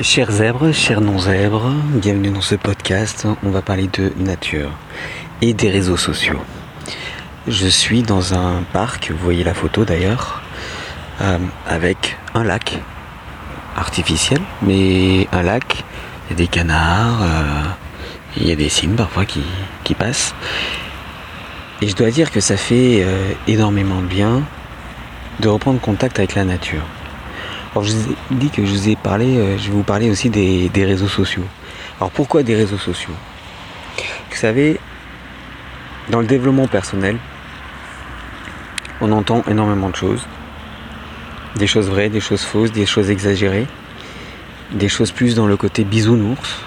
Chers zèbres, chers non-zèbres, bienvenue dans ce podcast. On va parler de nature et des réseaux sociaux. Je suis dans un parc, vous voyez la photo d'ailleurs, euh, avec un lac artificiel, mais un lac, il y a des canards, euh, il y a des cygnes parfois qui, passent. Et je dois dire que ça fait euh, énormément de bien de reprendre contact avec la nature. Alors je vous ai dit que je vous ai parlé, euh, je vais vous parler aussi des, réseaux sociaux. Alors pourquoi des réseaux sociaux? Vous savez, dans le développement personnel, on entend énormément de choses. Des choses vraies, des choses fausses, des choses exagérées, des choses plus dans le côté bisounours,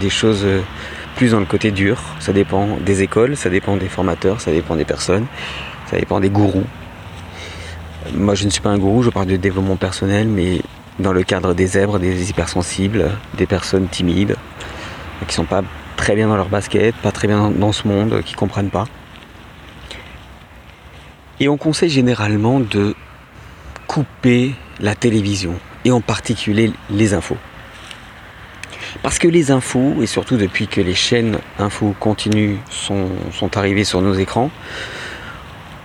des choses euh, plus dans le côté dur. Ça dépend des écoles, ça dépend des formateurs, ça dépend des personnes, ça dépend des gourous. Moi, je ne suis pas un gourou, je parle de développement personnel, mais dans le cadre des zèbres, des hypersensibles, des personnes timides, qui sont pas très bien dans leur basket, pas très bien dans ce monde, qui comprennent pas. Et on conseille généralement de couper la télévision, et en particulier les infos. Parce que les infos, et surtout depuis que les chaînes infos continues sont arrivées sur nos écrans,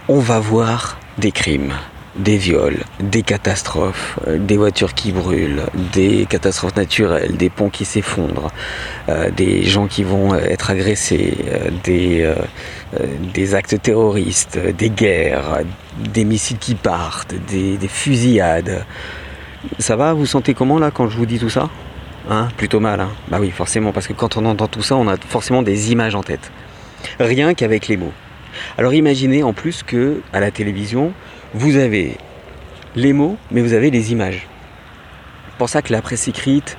on va voir des crimes, des viols, des catastrophes, euh, des voitures qui brûlent, des catastrophes naturelles, des ponts qui s'effondrent, euh, des gens qui vont être agressés, euh, des, des actes terroristes, des guerres, des missiles qui partent, des, fusillades. Ça va Vous sentez comment là quand je vous dis tout ça? Hein? Plutôt mal, hein? Bah oui, forcément, parce que quand on entend tout ça, on a forcément des images en tête. Rien qu'avec les mots. Alors imaginez en plus que à la télévision, vous avez les mots, mais vous avez les images. C'est pour ça que la presse écrite,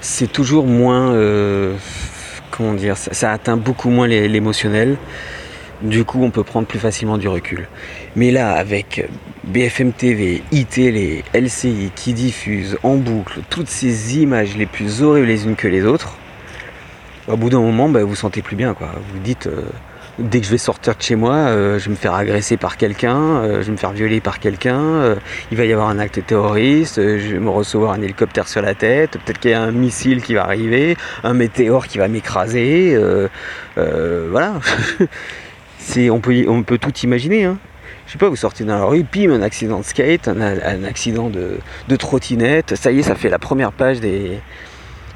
c'est toujours moins. Euh, comment dire ça, atteint beaucoup moins l'émotionnel. Du coup, on peut prendre plus facilement du recul. Mais là, avec BFM TV, ITL, LCI qui diffusent en boucle toutes ces images les plus horribles les unes que les autres, au bout d'un moment, bah, vous vous sentez plus bien. Quoi. Vous dites. Euh, dès que je vais sortir de chez moi, euh, je vais me faire agresser par quelqu'un, euh, je vais me faire violer par quelqu'un, euh, il va y avoir un acte terroriste, je vais me recevoir un hélicoptère sur la tête, peut-être qu'il y a un missile qui va arriver, un météore qui va m'écraser, voilà. on, peut, tout imaginer. Hein. Je sais pas, vous sortez dans la rue, pim, un accident de skate, un, accident de, de trottinette, ça y est, ça fait la première page des,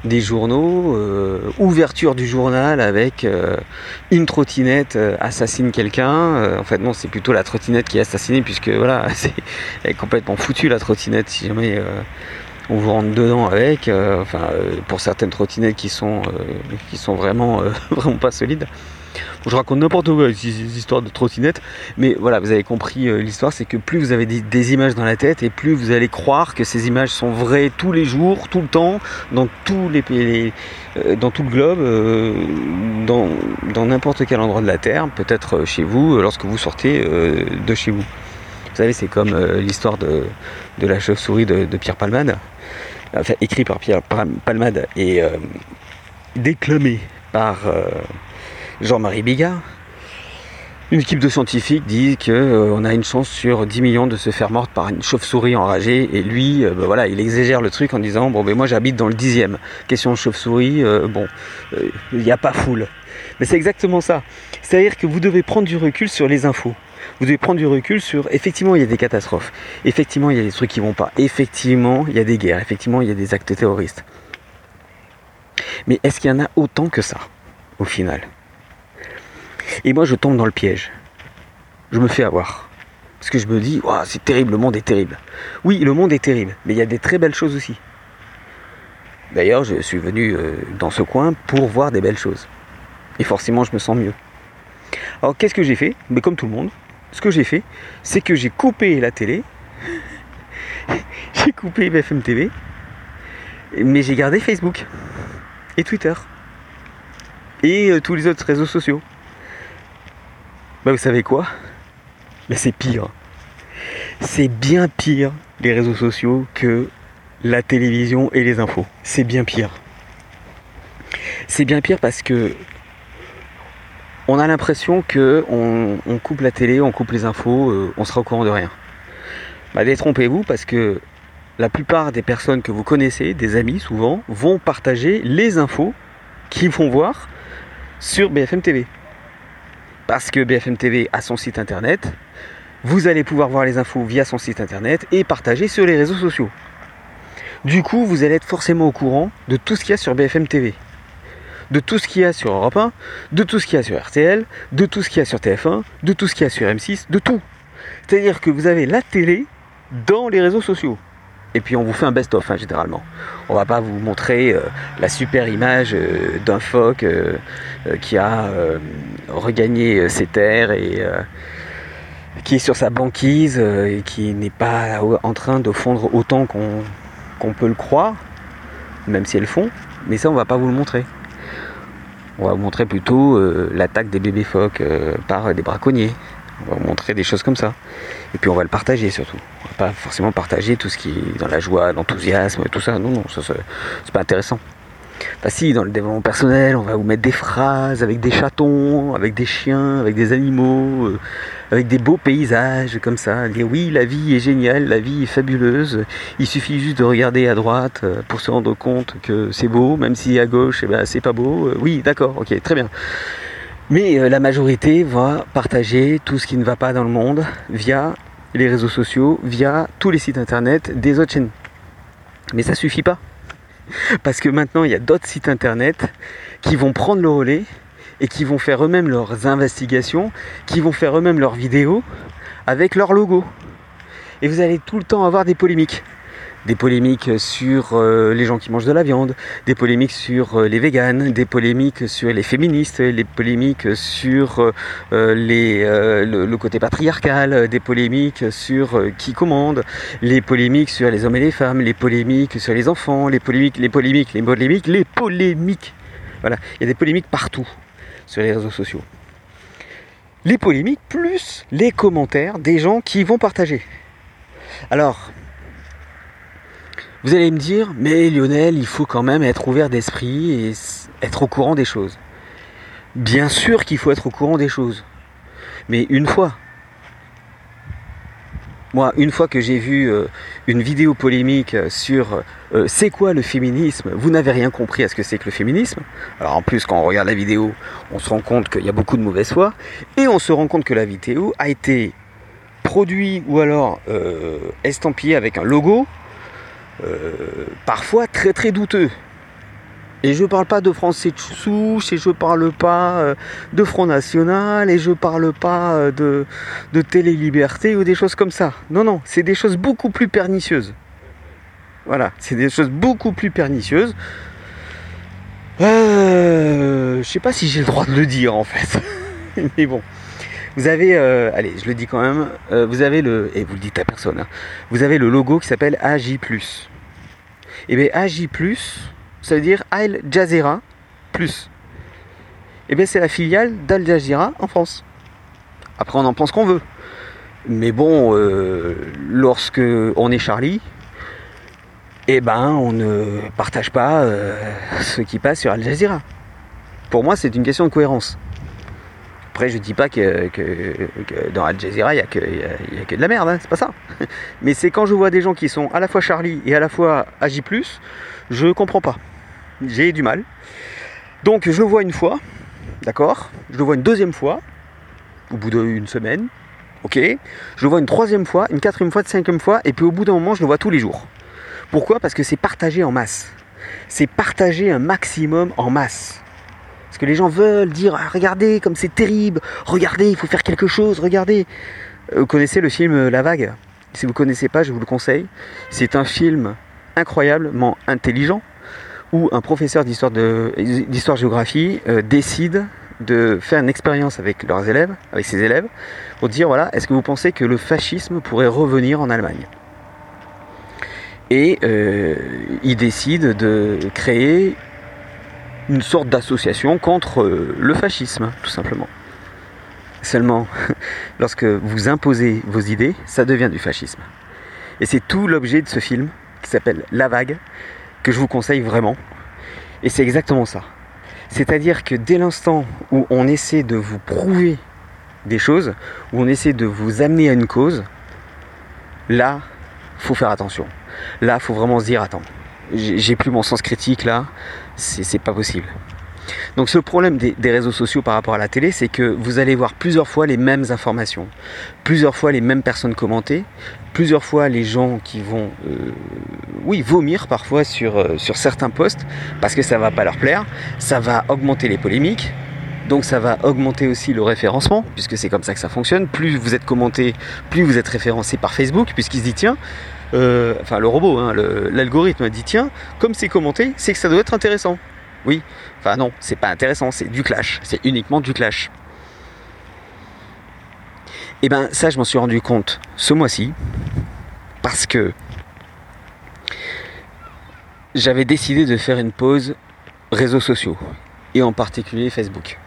des journaux, euh, ouverture du journal avec euh, une trottinette euh, assassine quelqu'un. en fait non, c'est plutôt la trottinette qui est assassinée puisque voilà, c'est est complètement foutue la trottinette si jamais on vous rentre dedans avec. enfin, pour certaines trottinettes qui sont qui sont vraiment vraiment pas solides je raconte n'importe quoi, des histoires de trottinette, mais voilà, vous avez compris euh, l'histoire, c'est que plus vous avez des, images dans la tête, et plus vous allez croire que ces images sont vraies tous les jours, tout le temps, dans tous les euh, dans tout le globe, euh, dans n'importe quel endroit de la Terre, peut-être chez vous, lorsque vous sortez de chez vous. Vous savez, c'est comme l'histoire de, la chauve-souris de, Pierre Palmade, enfin écrit par Pierre Palmade et déclamé par Jean-Marie Bigard. Une équipe de scientifiques dit qu'on euh, a une chance sur 10 millions de se faire morte par une chauve-souris enragée et lui, euh, ben voilà, il exagère le truc en disant bon ben moi j'habite dans le dixième. Question chauve-souris, euh, bon, il n'y a pas foule. Mais c'est exactement ça. C'est-à-dire que vous devez prendre du recul sur les infos. Vous devez prendre du recul sur effectivement il y a des catastrophes, effectivement il y a des trucs qui vont pas, effectivement il y a des guerres, effectivement il y a des actes terroristes. Mais est-ce qu'il y en a autant que ça au final? Et moi, je tombe dans le piège. Je me fais avoir. Parce que je me dis, c'est terrible, le monde est terrible. Oui, le monde est terrible, mais il y a des très belles choses aussi. D'ailleurs, je suis venu euh, dans ce coin pour voir des belles choses. Et forcément, je me sens mieux. Alors, qu'est-ce que j'ai fait? Mais comme tout le monde, ce que j'ai fait, c'est que j'ai coupé la télé, j'ai coupé BFM TV, mais j'ai gardé Facebook et Twitter et euh, tous les autres réseaux sociaux. Bah vous savez quoi? Mais c'est pire. C'est bien pire les réseaux sociaux que la télévision et les infos. C'est bien pire. C'est bien pire parce que on a l'impression que on, coupe la télé, on coupe les infos, euh, on sera au courant de rien. Bah détrompez-vous parce que la plupart des personnes que vous connaissez, des amis souvent, vont partager les infos qu'ils vont voir sur BFM TV. Parce que BFM TV a son site internet, vous allez pouvoir voir les infos via son site internet et partager sur les réseaux sociaux. Du coup, vous allez être forcément au courant de tout ce qu'il y a sur BFM TV, de tout ce qu'il y a sur Europe 1, de tout ce qu'il y a sur RTL, de tout ce qu'il y a sur TF1, de tout ce qu'il y a sur M6, de tout. C'est-à-dire que vous avez la télé dans les réseaux sociaux. Et puis on vous fait un best-of hein, généralement. On va pas vous montrer euh, la super image euh, d'un phoque euh, qui a regagné ses terres et qui est sur sa banquise et qui n'est pas en train de fondre autant qu'on peut le croire, même si elles font. Mais ça on va pas vous le montrer. On va vous montrer plutôt l'attaque des bébés phoques par des braconniers. On va montrer des choses comme ça. Et puis on va le partager surtout. On va pas forcément partager tout ce qui est dans la joie, l'enthousiasme, tout ça. Non, non, ça, c'est pas intéressant. Bah si, dans le développement personnel, on va vous mettre des phrases avec des chatons, avec des chiens, avec des animaux, euh, avec des beaux paysages comme ça. Dire oui, la vie est géniale, la vie est fabuleuse. Il suffit juste de regarder à droite euh, pour se rendre compte que c'est beau, même si à gauche, eh ben, c'est pas beau. Euh, oui, d'accord, ok, très bien. Mais euh, la majorité va partager tout ce qui ne va pas dans le monde via les réseaux sociaux, via tous les sites internet des autres chaînes. Mais ça suffit pas. Parce que maintenant, il y a d'autres sites internet qui vont prendre le relais et qui vont faire eux-mêmes leurs investigations, qui vont faire eux-mêmes leurs vidéos avec leur logo. Et vous allez tout le temps avoir des polémiques des polémiques sur euh, les gens qui mangent de la viande, des polémiques sur euh, les véganes, des polémiques sur les féministes, les polémiques sur euh, les, le, côté patriarcal, des polémiques sur qui commande, les polémiques sur les hommes et les femmes, les polémiques sur les enfants, les polémiques, les polémiques, les polémiques, les polémiques. Voilà, il y a des polémiques partout sur les réseaux sociaux. Les polémiques plus les commentaires des gens qui vont partager. Alors, vous allez me dire, mais Lionel, il faut quand même être ouvert d'esprit et être au courant des choses. Bien sûr qu'il faut être au courant des choses. Mais une fois. Moi, une fois que j'ai vu euh, une vidéo polémique sur euh, c'est quoi le féminisme, vous n'avez rien compris à ce que c'est que le féminisme. Alors en plus, quand on regarde la vidéo, on se rend compte qu'il y a beaucoup de mauvaise foi. Et on se rend compte que la vidéo a été produite ou alors euh, estampillée avec un logo euh, parfois très très douteux. Et je parle pas de français de souche, et je parle pas euh, de Front National, et je parle pas euh, de, de Télé-Liberté ou des choses comme ça. Non, non, c'est des choses beaucoup plus pernicieuses. Voilà, c'est des choses beaucoup plus pernicieuses. Euh, je sais pas si j'ai le droit de le dire en fait. Mais bon. Vous avez, euh, allez, je le dis quand même, euh, vous avez le, et vous le dites à personne, hein, vous avez le logo qui s'appelle AJ+. Et eh bien AJ+, ça veut dire Al Jazeera. Et eh bien c'est la filiale d'Al Jazeera en France. Après on en pense qu'on veut. Mais bon, euh, lorsque on est Charlie, eh ben on ne partage pas ce qui passe sur Al Jazeera. Pour moi, c'est une question de cohérence. Après, je dis pas que, dans Al Jazeera, il n'y a, que de la merde, hein, c'est pas ça. Mais c'est quand je vois des gens qui sont à la fois Charlie et à la fois AJ, je comprends pas. J'ai du mal. Donc, je le vois une fois, d'accord? Je le vois une deuxième fois, au bout d'une semaine, ok? Je le vois une troisième fois, une quatrième fois, une cinquième fois, et puis au bout d'un moment, je le vois tous les jours. Pourquoi? Parce que c'est partagé en masse. C'est partagé un maximum en masse. Que les gens veulent dire ah, regardez comme c'est terrible, regardez, il faut faire quelque chose, regardez. Euh, vous connaissez le film euh, La Vague? Si vous ne connaissez pas, je vous le conseille. C'est un film incroyablement intelligent où un professeur d'histoire-géographie euh, décide de faire une expérience avec leurs élèves, avec ses élèves, pour dire voilà, est-ce que vous pensez que le fascisme pourrait revenir en Allemagne? Et il décide de créer une sorte d'association contre euh, le fascisme, tout simplement. Seulement, lorsque vous imposez vos idées, ça devient du fascisme. Et c'est tout l'objet de ce film, qui s'appelle La Vague, que je vous conseille vraiment. Et c'est exactement ça. C'est-à-dire que dès l'instant où on essaie de vous prouver des choses, où on essaie de vous amener à une cause, là, faut faire attention. Là, faut vraiment se dire attends, j'ai plus mon sens critique là, c'est pas possible. Donc ce problème des, réseaux sociaux par rapport à la télé, c'est que vous allez voir plusieurs fois les mêmes informations, plusieurs fois les mêmes personnes commenter, plusieurs fois les gens qui vont, euh, oui, vomir parfois sur, euh, sur certains posts parce que ça va pas leur plaire, ça va augmenter les polémiques, donc ça va augmenter aussi le référencement, puisque c'est comme ça que ça fonctionne. Plus vous êtes commenté, plus vous êtes référencé par Facebook, puisqu'il se dit tiens, euh, enfin le robot, hein, l'algorithme dit tiens, comme c'est commenté, c'est que ça doit être intéressant. Oui, enfin non, c'est pas intéressant, c'est du clash, c'est uniquement du clash. Et eh ben ça, je m'en suis rendu compte ce mois-ci, parce que j'avais décidé de faire une pause réseaux sociaux, et en particulier Facebook.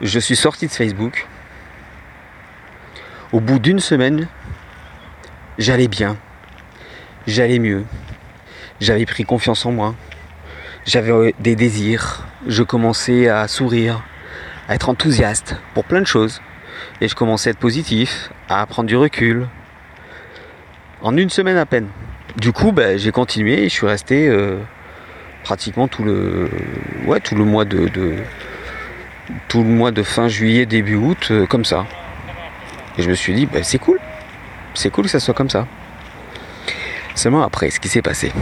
Je suis sorti de Facebook. Au bout d'une semaine, j'allais bien, j'allais mieux, j'avais pris confiance en moi, j'avais euh, des désirs, je commençais à sourire, à être enthousiaste pour plein de choses. Et je commençais à être positif, à prendre du recul. En une semaine à peine. Du coup, ben, j'ai continué et je suis resté euh, pratiquement tout le, ouais, tout le mois de, tout le mois de fin juillet, début août, euh, comme ça. Et je me suis dit, ben, c'est cool. C'est cool que ça soit comme ça. Seulement après, ce qui s'est passé,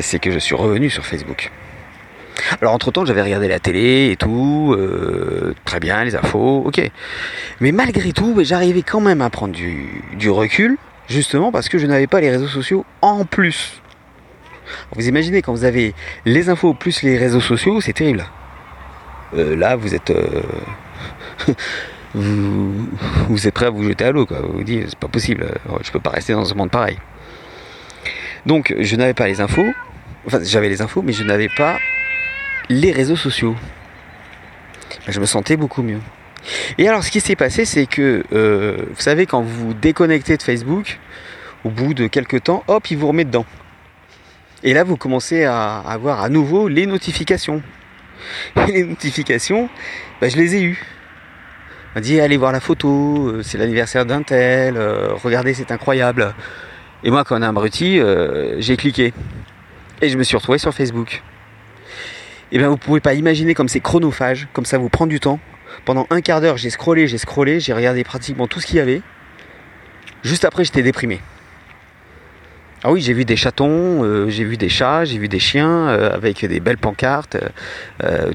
c'est que je suis revenu sur Facebook. Alors entre temps j'avais regardé la télé et tout, euh, très bien, les infos, ok. Mais malgré tout, j'arrivais quand même à prendre du, recul, justement parce que je n'avais pas les réseaux sociaux en plus. Vous imaginez quand vous avez les infos plus les réseaux sociaux, c'est terrible. Euh, là vous êtes... Euh, vous, êtes prêt à vous jeter à l'eau, quoi. Vous vous dites, c'est pas possible, je peux pas rester dans un monde pareil. Donc je n'avais pas les infos, enfin j'avais les infos, mais je n'avais pas les réseaux sociaux. Je me sentais beaucoup mieux. Et alors ce qui s'est passé, c'est que euh, vous savez quand vous déconnectez de Facebook, au bout de quelques temps, hop, il vous remet dedans. Et là, vous commencez à avoir à nouveau les notifications. Les notifications, bah, je les ai eues. On m'a dit allez voir la photo, euh, c'est l'anniversaire d'un tel, euh, regardez c'est incroyable. Et moi, quand on a un abruti, euh, j'ai cliqué. Et je me suis retrouvé sur Facebook. Et eh bien, vous pouvez pas imaginer comme c'est chronophage, comme ça vous prend du temps. Pendant un quart d'heure, j'ai scrollé, j'ai scrollé, j'ai regardé pratiquement tout ce qu'il y avait. Juste après, j'étais déprimé. Ah oui, j'ai vu des chatons, euh, j'ai vu des chats, j'ai vu des chiens euh, avec des belles pancartes.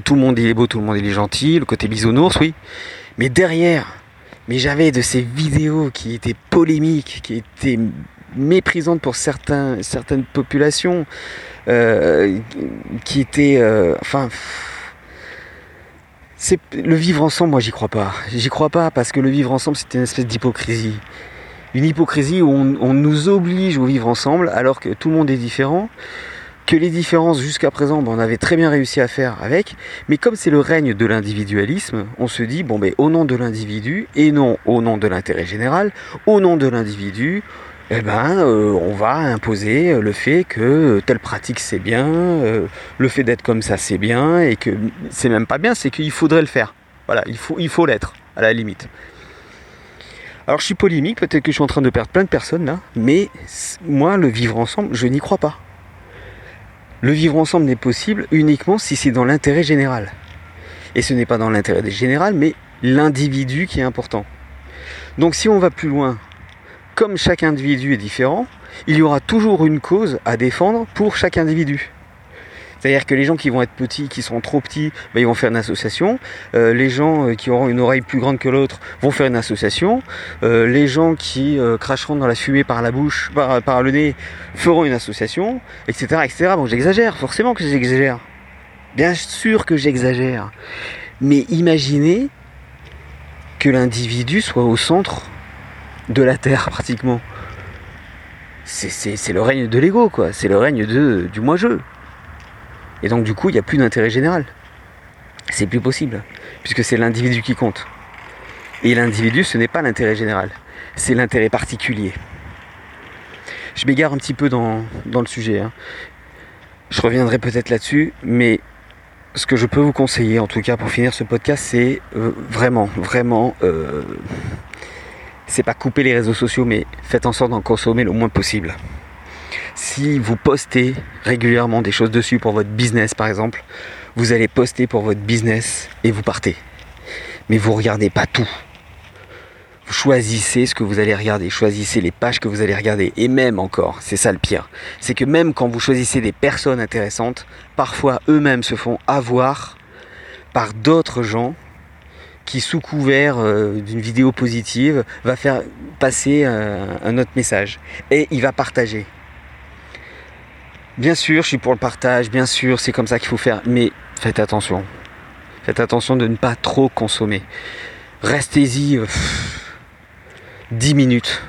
tout le monde il est beau, tout le monde il est gentil, le côté bisounours, oui. Mais derrière, mais j'avais de ces vidéos qui étaient polémiques, qui étaient méprisante pour certains, certaines populations euh, qui étaient... Euh, enfin... Le vivre ensemble, moi j'y crois pas. J'y crois pas parce que le vivre ensemble c'est une espèce d'hypocrisie. Une hypocrisie où on, nous oblige au vivre ensemble alors que tout le monde est différent, que les différences jusqu'à présent ben, on avait très bien réussi à faire avec, mais comme c'est le règne de l'individualisme, on se dit bon ben au nom de l'individu et non au nom de l'intérêt général, au nom de l'individu, eh ben, euh, on va imposer le fait que telle pratique c'est bien, euh, le fait d'être comme ça c'est bien, et que c'est même pas bien, c'est qu'il faudrait le faire. Voilà, il faut, il faut l'être, à la limite. Alors je suis polémique, peut-être que je suis en train de perdre plein de personnes là, mais moi, le vivre ensemble, je n'y crois pas. Le vivre ensemble n'est possible uniquement si c'est dans l'intérêt général. Et ce n'est pas dans l'intérêt général, mais l'individu qui est important. Donc si on va plus loin comme chaque individu est différent, il y aura toujours une cause à défendre pour chaque individu. C'est-à-dire que les gens qui vont être petits, qui sont trop petits, ben, ils vont faire une association. Euh, les gens euh, qui auront une oreille plus grande que l'autre vont faire une association. Euh, les gens qui cracheront dans la fumée par la bouche, par, le nez, feront une association, etc. etc. Bon, j'exagère, forcément que j'exagère. Bien sûr que j'exagère. Mais imaginez que l'individu soit au centre de la Terre pratiquement. C'est le règne de l'ego, quoi. C'est le règne du moi-je. Et donc du coup, il n'y a plus d'intérêt général. C'est plus possible, puisque c'est l'individu qui compte. Et l'individu, ce n'est pas l'intérêt général, c'est l'intérêt particulier. Je m'égare un petit peu dans, le sujet. Hein. Je reviendrai peut-être là-dessus, mais ce que je peux vous conseiller, en tout cas pour finir ce podcast, c'est euh, vraiment, vraiment... Euh, c'est pas couper les réseaux sociaux, mais faites en sorte d'en consommer le moins possible. Si vous postez régulièrement des choses dessus pour votre business par exemple, vous allez poster pour votre business et vous partez. Mais vous regardez pas tout. Vous choisissez ce que vous allez regarder, choisissez les pages que vous allez regarder. Et même encore, c'est ça le pire, c'est que même quand vous choisissez des personnes intéressantes, parfois eux-mêmes se font avoir par d'autres gens qui, sous couvert euh, d'une vidéo positive, va faire passer un, autre message. Et il va partager. Bien sûr, je suis pour le partage, bien sûr, c'est comme ça qu'il faut faire, mais faites attention. Faites attention de ne pas trop consommer. Restez-y 10 euh, minutes.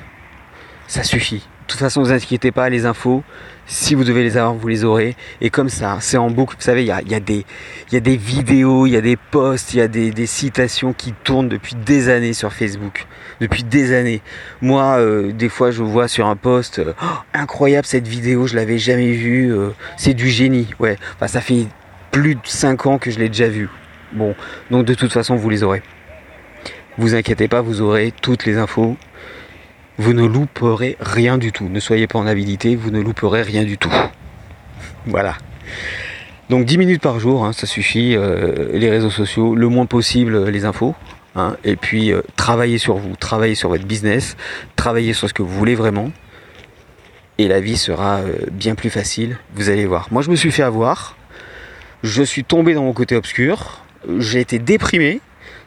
Ça suffit. De toute façon, ne vous inquiétez pas, les infos, si vous devez les avoir, vous les aurez. Et comme ça, c'est en boucle. Vous savez, il y a, des, vidéos, il y a des posts, il y a des, citations qui tournent depuis des années sur Facebook. Depuis des années. Moi, euh, des fois, je vois sur un post, euh, oh, incroyable cette vidéo, je l'avais jamais vue. Euh, c'est du génie. Ouais. Enfin, ça fait plus de 5 ans que je l'ai déjà vu. Bon, donc de toute façon, vous les aurez. Vous inquiétez pas, vous aurez toutes les infos vous ne louperez rien du tout. Ne soyez pas en habilité, vous ne louperez rien du tout. Voilà. Donc 10 minutes par jour, hein, ça suffit. Euh, les réseaux sociaux, le moins possible les infos. Hein, et puis euh, travaillez sur vous, travaillez sur votre business, travaillez sur ce que vous voulez vraiment. Et la vie sera euh, bien plus facile, vous allez voir. Moi je me suis fait avoir, je suis tombé dans mon côté obscur, j'ai été déprimé,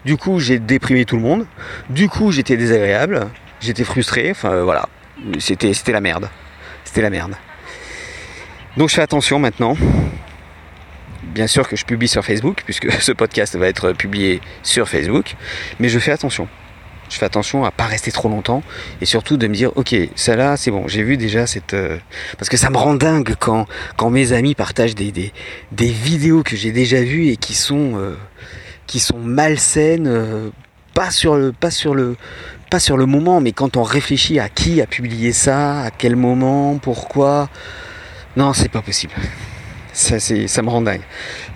du coup j'ai déprimé tout le monde, du coup j'étais désagréable, j'étais frustré, enfin euh, voilà, c'était, la merde. C'était la merde. Donc je fais attention maintenant. Bien sûr que je publie sur Facebook, puisque ce podcast va être publié sur Facebook, mais je fais attention. Je fais attention à pas rester trop longtemps et surtout de me dire ok ça là c'est bon j'ai vu déjà cette euh, parce que ça me rend dingue quand quand mes amis partagent des, des, vidéos que j'ai déjà vues et qui sont euh, qui sont malsaines pas sur le pas sur le sur le moment, mais quand on réfléchit à qui a publié ça, à quel moment, pourquoi, non, c'est pas possible. Ça, ça me rend dingue.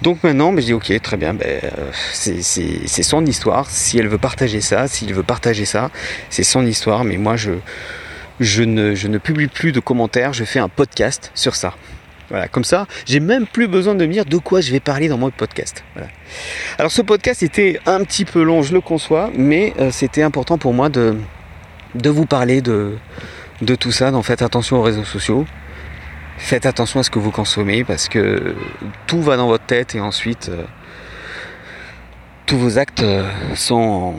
Donc maintenant, mais je dis ok, très bien, ben, euh, c'est son histoire. Si elle veut partager ça, s'il veut partager ça, c'est son histoire. Mais moi, je ne publie plus de commentaires, je fais un podcast sur ça. Voilà, comme ça, j'ai même plus besoin de me dire de quoi je vais parler dans mon podcast. Alors ce podcast était un petit peu long, je le conçois, mais euh, c'était important pour moi de, de vous parler de, de tout ça. Donc faites attention aux réseaux sociaux. Faites attention à ce que vous consommez parce que tout va dans votre tête et ensuite euh, tous vos actes euh, sont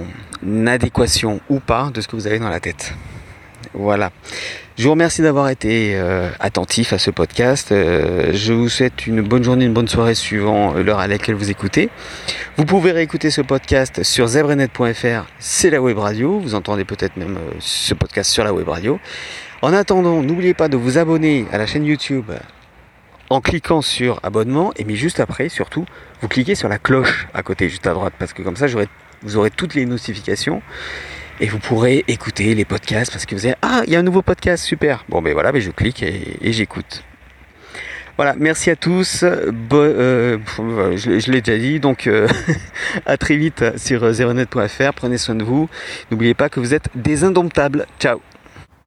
en adéquation ou pas de ce que vous avez dans la tête. Voilà. Je vous remercie d'avoir été euh, attentif à ce podcast. Euh, je vous souhaite une bonne journée, une bonne soirée suivant l'heure à laquelle vous écoutez. Vous pouvez réécouter ce podcast sur zebrenet.fr, c'est la web radio. Vous entendez peut-être même euh, ce podcast sur la web radio. En attendant, n'oubliez pas de vous abonner à la chaîne YouTube en cliquant sur abonnement et mais juste après surtout vous cliquez sur la cloche à côté juste à droite parce que comme ça vous aurez toutes les notifications et vous pourrez écouter les podcasts parce que vous avez ah il y a un nouveau podcast super. Bon ben voilà ben je clique et, j'écoute. Voilà merci à tous. Euh, je, l'ai déjà dit donc euh, à très vite sur zeronet.fr prenez soin de vous. N'oubliez pas que vous êtes des indomptables. Ciao